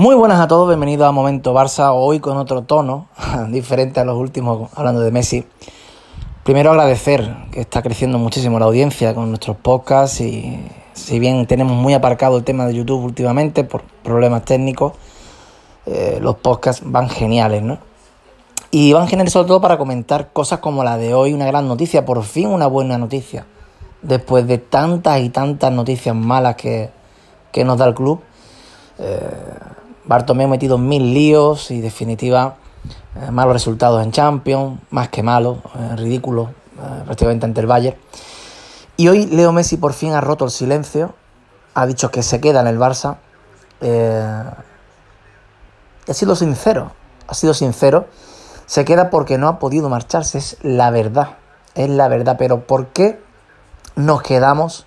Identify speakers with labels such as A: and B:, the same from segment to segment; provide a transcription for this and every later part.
A: Muy buenas a todos, bienvenidos a Momento Barça, hoy con otro tono, diferente a los últimos, hablando de Messi. Primero agradecer que está creciendo muchísimo la audiencia con nuestros podcasts y si bien tenemos muy aparcado el tema de YouTube últimamente por problemas técnicos, eh, los podcasts van geniales, ¿no? Y van geniales sobre todo para comentar cosas como la de hoy, una gran noticia, por fin una buena noticia, después de tantas y tantas noticias malas que, que nos da el club. Eh, Bartomeu metido mil líos y, definitiva, eh, malos resultados en Champions, más que malos, eh, ridículos, eh, prácticamente ante el Bayern. Y hoy Leo Messi por fin ha roto el silencio, ha dicho que se queda en el Barça. y ha sido sincero, ha sido sincero. Se queda porque no ha podido marcharse, es la verdad, es la verdad. Pero ¿por qué nos quedamos?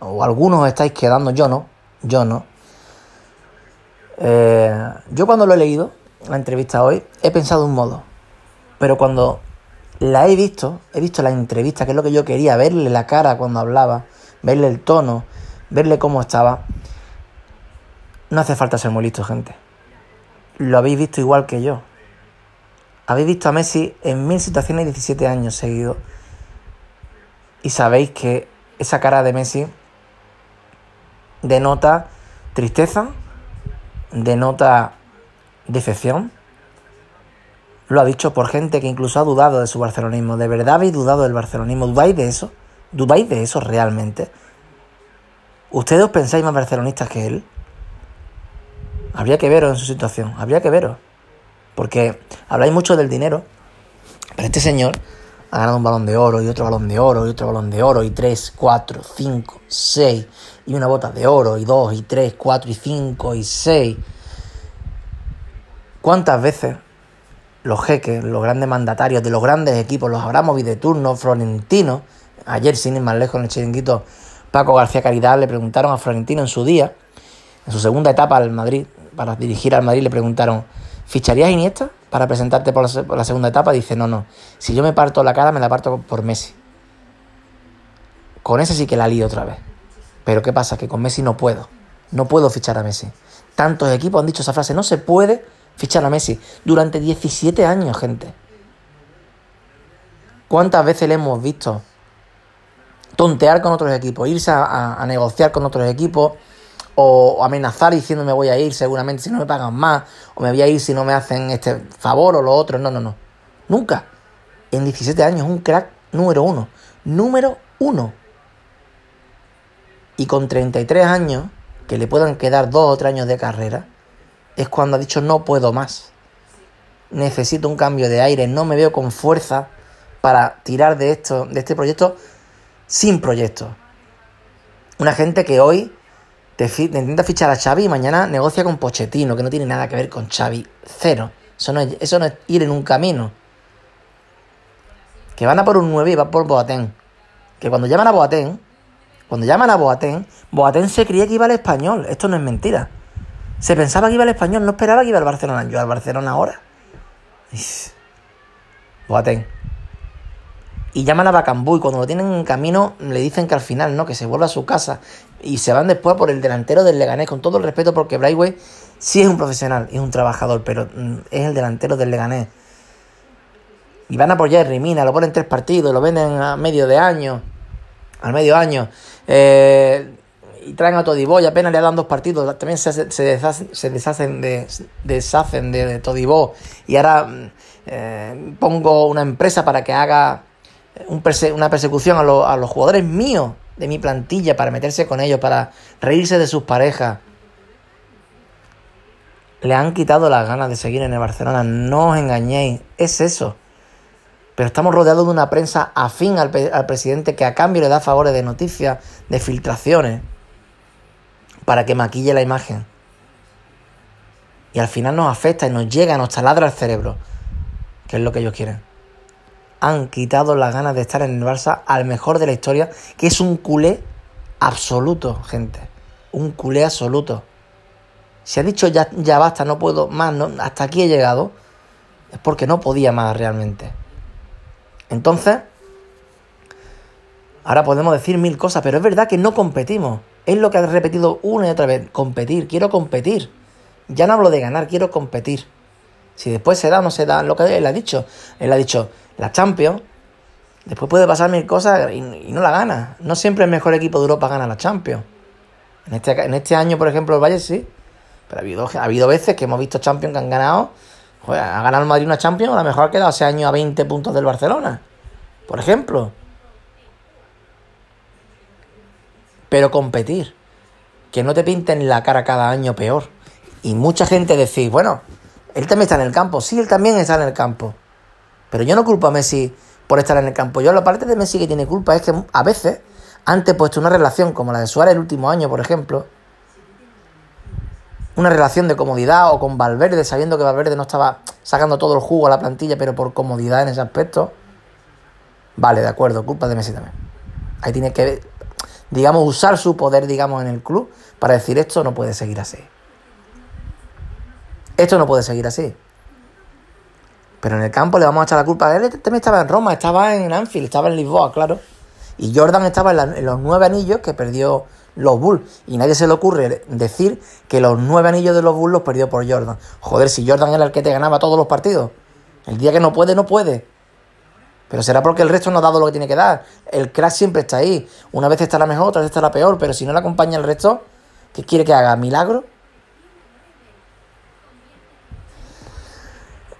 A: O algunos estáis quedando, yo no, yo no eh, yo cuando lo he leído, la entrevista hoy, he pensado un modo. Pero cuando la he visto, he visto la entrevista, que es lo que yo quería, verle la cara cuando hablaba, verle el tono, verle cómo estaba. No hace falta ser muy listo, gente. Lo habéis visto igual que yo. Habéis visto a Messi en mil situaciones 17 años seguidos. Y sabéis que esa cara de Messi denota tristeza, denota decepción. Lo ha dicho por gente que incluso ha dudado de su barcelonismo. ¿De verdad habéis dudado del barcelonismo? ¿Dudáis de eso? ¿Dudáis de eso realmente? ¿Ustedes os pensáis más barcelonistas que él? Habría que veros en su situación, habría que veros. Porque habláis mucho del dinero, pero este señor ha ganado un balón de oro y otro balón de oro y otro balón de oro y tres, cuatro, cinco, seis y una bota de oro y dos y tres, cuatro y cinco y seis. ¿Cuántas veces los jeques, los grandes mandatarios de los grandes equipos, los Abramovic de turno, Florentino, ayer sin ir más lejos en el chiringuito, Paco García Caridad le preguntaron a Florentino en su día, en su segunda etapa al Madrid, para dirigir al Madrid, le preguntaron, ¿ficharías Iniesta para presentarte por la, por la segunda etapa? Dice, no, no, si yo me parto la cara, me la parto por Messi. Con ese sí que la lío otra vez. Pero ¿qué pasa? Que con Messi no puedo. No puedo fichar a Messi. Tantos equipos han dicho esa frase. No se puede fichar a Messi. Durante 17 años, gente. ¿Cuántas veces le hemos visto tontear con otros equipos? Irse a, negociar con otros equipos. O, amenazar diciendo me voy a ir seguramente si no me pagan más. O me voy a ir si no me hacen este favor o lo otro. No, no, no. Nunca. En 17 años, un crack número uno. Número uno y con 33 años, que le puedan quedar dos o tres años de carrera, es cuando ha dicho no puedo más. Necesito un cambio de aire, no me veo con fuerza para tirar de esto, de este proyecto sin proyecto. Una gente que hoy te, intenta fichar a Xavi y mañana negocia con Pochettino, que no tiene nada que ver con Xavi. Cero. Eso no es, eso no es ir en un camino. Que van a por un 9 y va por Boateng. Que cuando llaman a Boateng, cuando llaman a Boateng, Boateng se creía que iba al español. Esto no es mentira. Se pensaba que iba al español, no esperaba que iba al Barcelona. Yo al Barcelona ahora. Boateng. Y llaman a Bacambú y cuando lo tienen en camino le dicen que al final no, que se vuelva a su casa. Y se van después por el delantero del Leganés, con todo el respeto porque Braithwaite sí es un profesional, es un trabajador, pero mm, es el delantero del Leganés. Y van a apoyar a Rimina, lo ponen tres partidos, lo venden a medio de año al medio año. Eh, y traen a Todibó y apenas le dan dos partidos. También se, deshacen, se deshacen, de, deshacen de, Todibó. Y ahora eh, pongo una empresa para que haga una persecución a, a los jugadores míos de mi plantilla para meterse con ellos, para reírse de sus parejas. Le han quitado las ganas de seguir en el Barcelona. No os engañéis. Es eso. Pero estamos rodeados de una prensa afín al, presidente que a cambio le da favores de noticias, de filtraciones, para que maquille la imagen. Y al final nos afecta y nos llega, nos taladra el cerebro, que es lo que ellos quieren. Han quitado las ganas de estar en el Barça al mejor de la historia, que es un culé absoluto, gente. Un culé absoluto. Si ha dicho ya, ya basta, no puedo más, no, hasta aquí he llegado, es porque no podía más realmente. Entonces, ahora podemos decir mil cosas, pero es verdad que no competimos. Es lo que ha repetido una y otra vez, competir, quiero competir. Ya no hablo de ganar, quiero competir. Si después se da o no se da, lo que él ha dicho. Él ha dicho, la Champions, después puede pasar mil cosas y, no la gana. No siempre el mejor equipo de Europa gana la Champions. En este, en este año, por ejemplo, el Valle sí. Pero ha habido, ha habido veces que hemos visto Champions que han ganado. Ha ganado el Madrid una Champions, a lo mejor ha quedado ese año a 20 puntos del Barcelona. Por ejemplo. Pero competir. Que no te pinten la cara cada año peor. Y mucha gente decís, bueno, él también está en el campo. Sí, él también está en el campo. Pero yo no culpo a Messi por estar en el campo. Yo la parte de Messi que tiene culpa es que a veces, antes puesto una relación como la de Suárez el último año, por ejemplo, una relación de comodidad o con Valverde, sabiendo que Valverde no estaba sacando todo el jugo a la plantilla, pero por comodidad en ese aspecto, vale, de acuerdo, culpa de Messi también. Ahí tiene que, digamos, usar su poder, digamos, en el club para decir esto no puede seguir así. Esto no puede seguir así. Pero en el campo le vamos a echar la culpa. Él también estaba en Roma, estaba en Anfield, estaba en Lisboa, claro. Y Jordan estaba en, los nueve anillos que perdió los Bulls. Y nadie se le ocurre decir que los nueve anillos de los Bulls los perdió por Jordan. Joder, si Jordan era el que te ganaba todos los partidos. El día que no puede, no puede. Pero será porque el resto no ha dado lo que tiene que dar. El crack siempre está ahí. Una vez está la mejor, otra vez está la peor. Pero si no le acompaña el resto, ¿qué quiere que haga? ¿Milagro?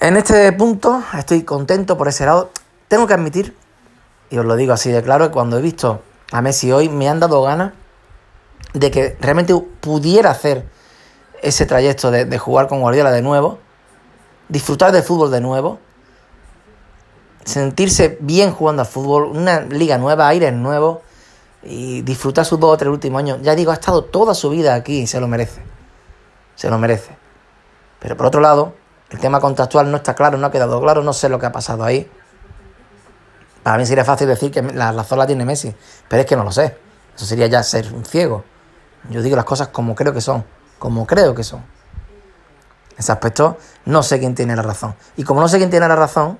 A: En este punto estoy contento por ese lado. Tengo que admitir, y os lo digo así de claro, que cuando he visto a Messi hoy me han dado ganas de que realmente pudiera hacer ese trayecto de, jugar con Guardiola de nuevo, disfrutar de fútbol de nuevo, sentirse bien jugando al fútbol, una liga nueva, aires nuevos y disfrutar sus dos o tres últimos años. Ya digo, ha estado toda su vida aquí y se lo merece. Se lo merece. Pero por otro lado, el tema contractual no está claro, no ha quedado claro, no sé lo que ha pasado ahí. Para mí sería fácil decir que la razón la tiene Messi, pero es que no lo sé. Eso sería ya ser un ciego. Yo digo las cosas como creo que son, como creo que son. En ese aspecto no sé quién tiene la razón. Y como no sé quién tiene la razón,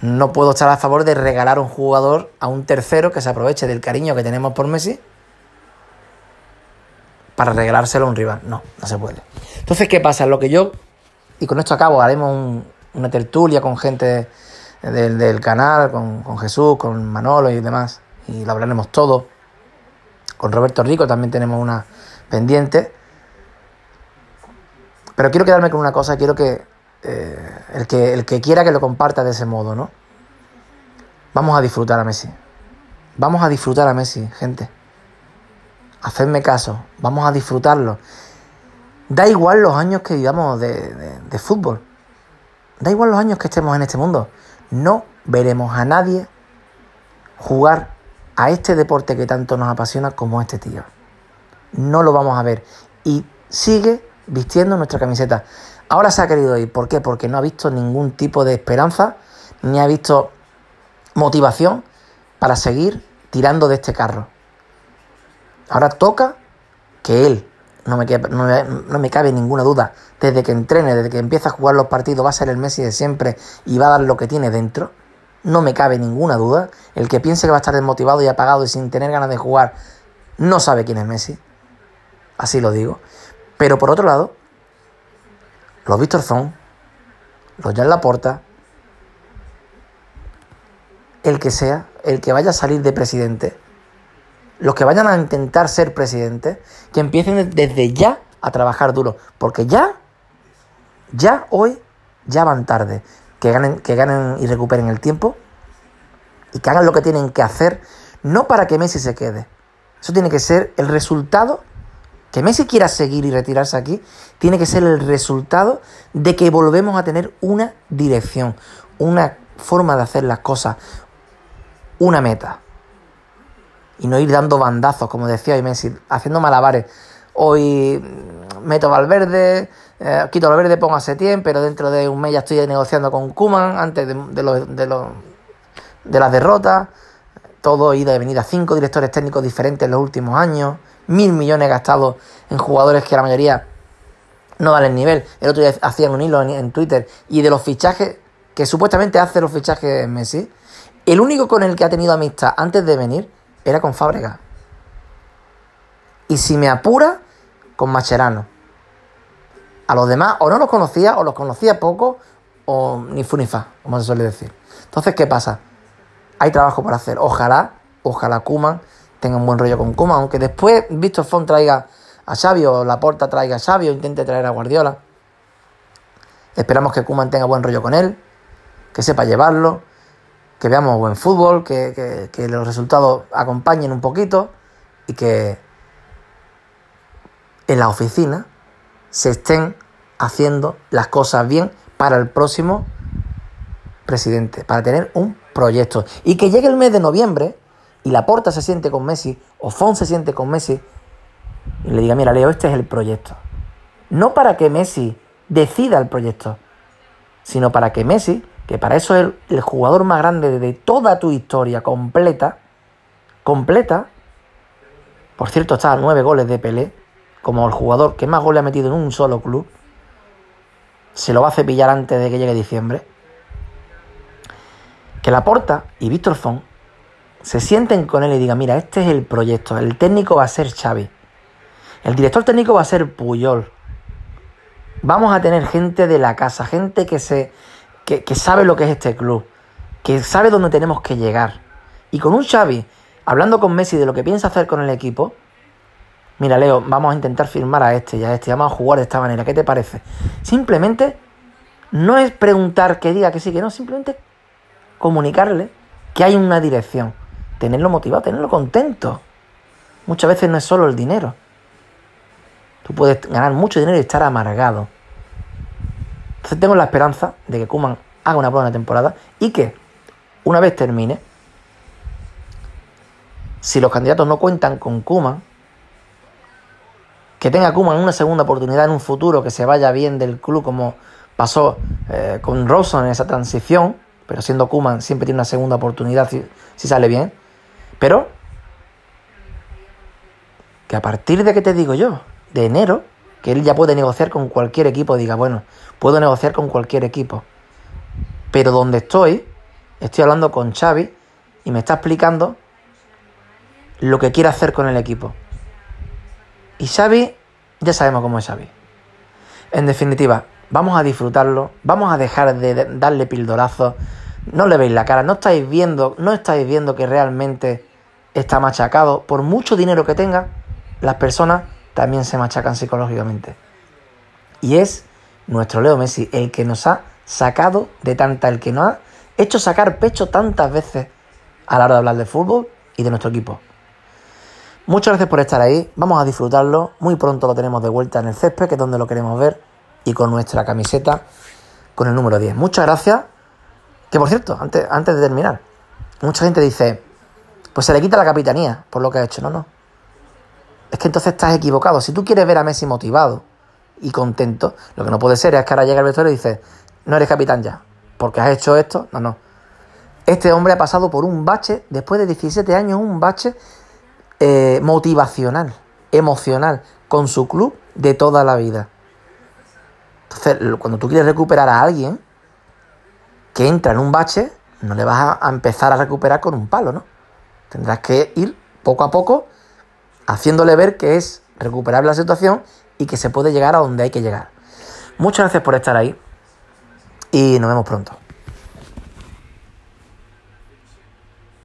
A: no puedo estar a favor de regalar un jugador a un tercero que se aproveche del cariño que tenemos por Messi para regalárselo a un rival. No, no se puede. Entonces, ¿qué pasa? Lo que yo y con esto acabo, haremos una tertulia con gente del, canal, con, Jesús, con Manolo y demás, y lo hablaremos todo. Con Roberto Rico también tenemos una pendiente. Pero quiero quedarme con una cosa, quiero que, eh, el que el que quiera que lo comparta de ese modo, ¿no? Vamos a disfrutar a Messi. Vamos a disfrutar a Messi, gente. Hacedme caso, vamos a disfrutarlo. Da igual los años que vivamos de, fútbol. Da igual los años que estemos en este mundo. No veremos a nadie jugar a este deporte que tanto nos apasiona como este tío. No lo vamos a ver. Y sigue vistiendo nuestra camiseta. Ahora se ha querido ir. ¿Por qué? Porque no ha visto ningún tipo de esperanza, ni ha visto motivación para seguir tirando de este carro. Ahora toca que él no me, no, me, cabe ninguna duda, desde que entrene, desde que empieza a jugar los partidos, va a ser el Messi de siempre y va a dar lo que tiene dentro. No me cabe ninguna duda. El que piense que va a estar desmotivado y apagado y sin tener ganas de jugar, no sabe quién es Messi. Así lo digo. Pero por otro lado, los Víctor Zon, los Jan Laporta, el que sea, el que vaya a salir de presidente, los que vayan a intentar ser presidentes, que empiecen desde ya a trabajar duro. Porque ya, ya hoy, ya van tarde. Que ganen, que ganen y recuperen el tiempo y que hagan lo que tienen que hacer, no para que Messi se quede. Eso tiene que ser el resultado. Que Messi quiera seguir y retirarse aquí, tiene que ser el resultado de que volvemos a tener una dirección, una forma de hacer las cosas, una meta y no ir dando bandazos, como decía hoy Messi, haciendo malabares. Hoy meto Valverde, eh, quito Valverde, pongo a Setién, pero dentro de un mes ya estoy negociando con Kuman antes de, de las derrotas. Todo ida y venida, cinco directores técnicos diferentes en los últimos años, mil millones gastados en jugadores que la mayoría no dan el nivel. El otro día hacían un hilo en, en Twitter y de los fichajes que supuestamente hace los fichajes Messi, el único con el que ha tenido amistad antes de venir era con Fábrega. Y si me apura, con Macherano. A los demás o no los conocía, o los conocía poco, o ni fu ni fa, como se suele decir. Entonces, ¿qué pasa? Hay trabajo por hacer. Ojalá, ojalá Kuman tenga un buen rollo con Kuman, aunque después Víctor Font traiga a Xavi o Laporta traiga a Xavi o intente traer a Guardiola. Esperamos que Kuman tenga buen rollo con él, que sepa llevarlo, que veamos buen fútbol, que, que los resultados acompañen un poquito y que en la oficina se estén haciendo las cosas bien para el próximo presidente, para tener un proyecto. Y que llegue el mes de noviembre y la porta se siente con Messi o Fon se siente con Messi y le diga, mira Leo, este es el proyecto. No para que Messi decida el proyecto, sino para que Messi, que para eso es el, jugador más grande de toda tu historia completa, completa, por cierto está a nueve goles de Pelé, como el jugador que más goles ha metido en un solo club, se lo va a cepillar antes de que llegue diciembre. Que Laporta y Víctor Font se sienten con él y digan, mira, este es el proyecto, el técnico va a ser Xavi, el director técnico va a ser Puyol. Vamos a tener gente de la casa, gente que, se, que, que sabe lo que es este club, que sabe dónde tenemos que llegar. Y con un Xavi, hablando con Messi de lo que piensa hacer con el equipo, mira Leo, vamos a intentar firmar a este y a este, vamos a jugar de esta manera, ¿qué te parece? Simplemente no es preguntar que diga que sí, que no, simplemente comunicarle que hay una dirección, tenerlo motivado, tenerlo contento. Muchas veces no es solo el dinero. Tú puedes ganar mucho dinero y estar amargado. Entonces tengo la esperanza de que Kuman haga una buena temporada y que una vez termine, si los candidatos no cuentan con Kuman, que tenga Kuman una segunda oportunidad en un futuro, que se vaya bien del club como pasó eh, con Rawson en esa transición, pero siendo Kuman siempre tiene una segunda oportunidad si, sale bien. Pero que a partir de que te digo yo, de enero, que él ya puede negociar con cualquier equipo, diga, bueno, puedo negociar con cualquier equipo. Pero donde estoy, estoy hablando con Xavi y me está explicando lo que quiere hacer con el equipo. Y Xavi, ya sabemos cómo es Xavi. En definitiva, vamos a disfrutarlo, vamos a dejar de darle pildorazos. No le veis la cara, no estáis viendo, no estáis viendo que realmente está machacado. Por mucho dinero que tenga, las personas también se machacan psicológicamente. Y es nuestro Leo Messi el que nos ha sacado de tanta, el que nos ha hecho sacar pecho tantas veces a la hora de hablar de fútbol y de nuestro equipo. Muchas gracias por estar ahí, vamos a disfrutarlo, muy pronto lo tenemos de vuelta en el césped, que es donde lo queremos ver, y con nuestra camiseta con el número 10. Muchas gracias, que por cierto, antes, antes de terminar, mucha gente dice, pues se le quita la capitanía por lo que ha hecho, no, no. Es que entonces estás equivocado. Si tú quieres ver a Messi motivado y contento, lo que no puede ser es que ahora llega el vestuario y dice, no eres capitán ya, porque has hecho esto. No, no. Este hombre ha pasado por un bache, después de 17 años, un bache eh, motivacional, emocional, con su club de toda la vida. Entonces, cuando tú quieres recuperar a alguien que entra en un bache, no le vas a empezar a recuperar con un palo, ¿no? Tendrás que ir poco a poco haciéndole ver que es recuperable la situación y que se puede llegar a donde hay que llegar. Muchas gracias por estar ahí y nos vemos pronto.